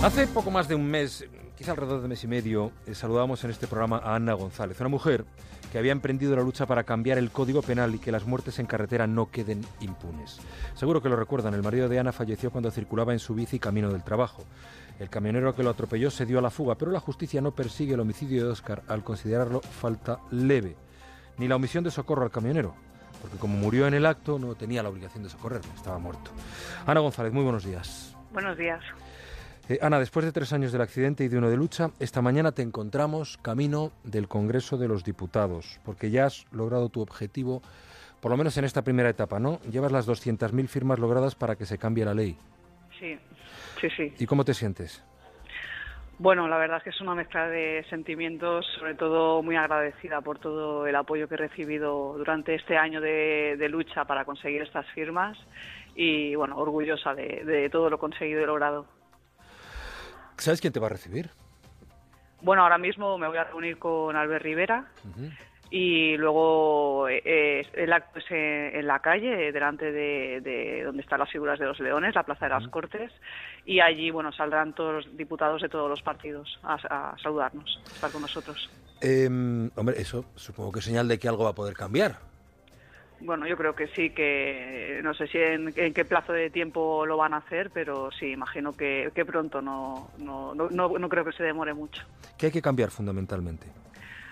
Hace poco más de un mes, quizá alrededor de mes y medio, eh, saludábamos en este programa a Ana González, una mujer que había emprendido la lucha para cambiar el código penal y que las muertes en carretera no queden impunes. Seguro que lo recuerdan, el marido de Ana falleció cuando circulaba en su bici camino del trabajo. El camionero que lo atropelló se dio a la fuga, pero la justicia no persigue el homicidio de Oscar al considerarlo falta leve, ni la omisión de socorro al camionero, porque como murió en el acto no tenía la obligación de socorrerle, estaba muerto. Ana González, muy buenos días. Buenos días. Eh, Ana, después de tres años del accidente y de uno de lucha, esta mañana te encontramos camino del Congreso de los Diputados, porque ya has logrado tu objetivo, por lo menos en esta primera etapa, ¿no? Llevas las 200.000 firmas logradas para que se cambie la ley. Sí, sí, sí. ¿Y cómo te sientes? Bueno, la verdad es que es una mezcla de sentimientos, sobre todo muy agradecida por todo el apoyo que he recibido durante este año de, de lucha para conseguir estas firmas y, bueno, orgullosa de, de todo lo conseguido y logrado. ¿Sabes quién te va a recibir? Bueno, ahora mismo me voy a reunir con Albert Rivera y luego eh, el acto es en, la calle, delante de, de, donde están las figuras de los leones, la Plaza de las Cortes, y allí bueno saldrán todos los diputados de todos los partidos a, a saludarnos, a estar con nosotros. Eh, hombre, eso supongo que es señal de que algo va a poder cambiar. Bueno, yo creo que sí, que no sé si en, en, qué plazo de tiempo lo van a hacer, pero sí, imagino que, que pronto, no, no, no, no creo que se demore mucho. ¿Qué hay que cambiar fundamentalmente?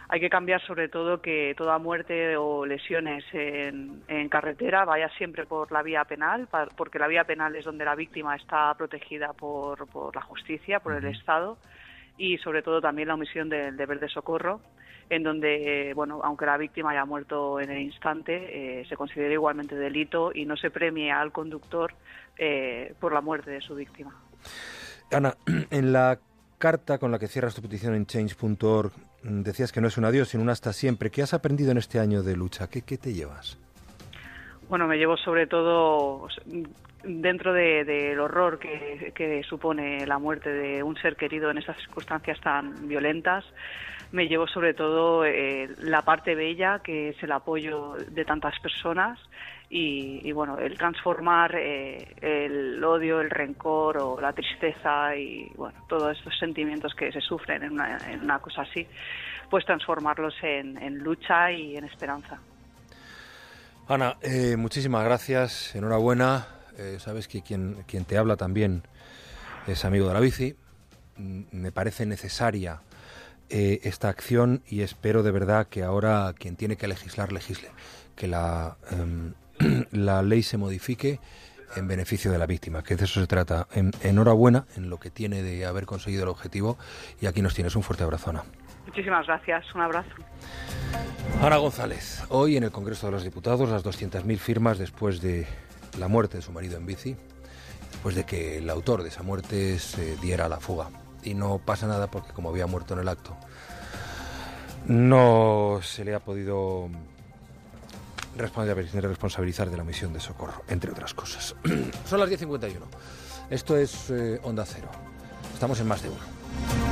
Hay que cambiar sobre todo que toda muerte o lesiones en, en, carretera vaya siempre por la vía penal, porque la vía penal es donde la víctima está protegida por, por la justicia, por el Estado, y sobre todo también la omisión del deber de socorro en donde, bueno, aunque la víctima haya muerto en el instante, eh, se considera igualmente delito y no se premie al conductor eh, por la muerte de su víctima. Ana, en la carta con la que cierras tu petición en change.org decías que no es un adiós, sino un hasta siempre. ¿Qué has aprendido en este año de lucha? ¿Qué, qué te llevas? Bueno, me llevo sobre todo dentro del de, horror que, supone la muerte de un ser querido en esas circunstancias tan violentas, me llevo sobre todo eh, la parte bella, que es el apoyo de tantas personas y, bueno, el transformar eh, el odio, el rencor o la tristeza y bueno, todos estos sentimientos que se sufren en una, en una cosa así, pues transformarlos en lucha y en esperanza. Ana, eh, muchísimas gracias, enhorabuena. Eh, sabes que quien, quien te habla también es amigo de la bici. Me parece necesaria eh, esta acción y espero de verdad que ahora quien tiene que legislar, legisle. Que la, eh, la ley se modifique en beneficio de la víctima, que de eso se trata. En, enhorabuena en lo que tiene de haber conseguido el objetivo y aquí nos tienes un fuerte abrazo, Ana. Muchísimas gracias, un abrazo. Ana González, hoy en el Congreso de los Diputados, las 200.000 firmas después de la muerte de su marido en bici, después de que el autor de esa muerte se diera a la fuga. Y no pasa nada porque como había muerto en el acto, no se le ha podido responsabilizar de la misión de socorro, entre otras cosas. Son las 10.51. Esto es eh, Onda Cero. Estamos en más de uno.